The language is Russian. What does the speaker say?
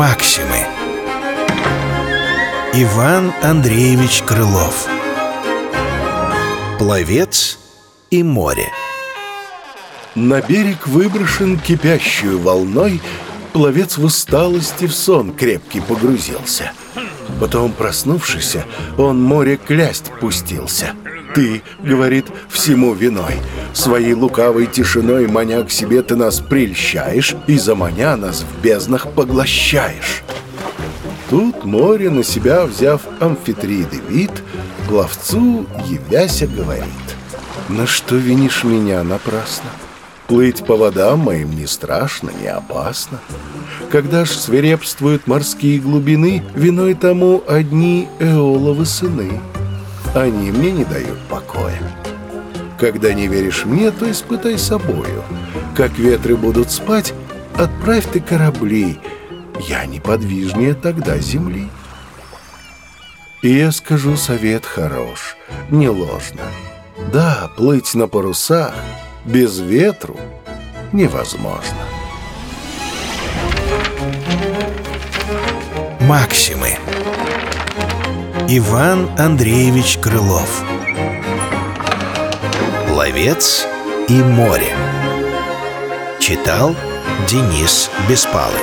Максимы. Иван Андреевич Крылов. Пловец и море. На берег выброшен кипящую волной. Пловец в усталости в сон крепкий погрузился. Потом, проснувшись, он море клясть пустился. Ты, говорит, всему виной Своей лукавой тишиной маня к себе ты нас прельщаешь И заманя нас в безднах поглощаешь Тут море на себя взяв амфитриды вид Пловцу явяся говорит На что винишь меня напрасно? Плыть по водам моим не страшно, не опасно. Когда ж свирепствуют морские глубины, Виной тому одни Эоловы сыны. Они мне не дают покоя. Когда не веришь мне, то испытай собою. Как ветры будут спать, отправь ты корабли. Я неподвижнее тогда земли. И я скажу совет хорош, не ложно. Да, плыть на парусах — без ветру невозможно. Максимы Иван Андреевич Крылов Ловец и море. Читал Денис Беспалый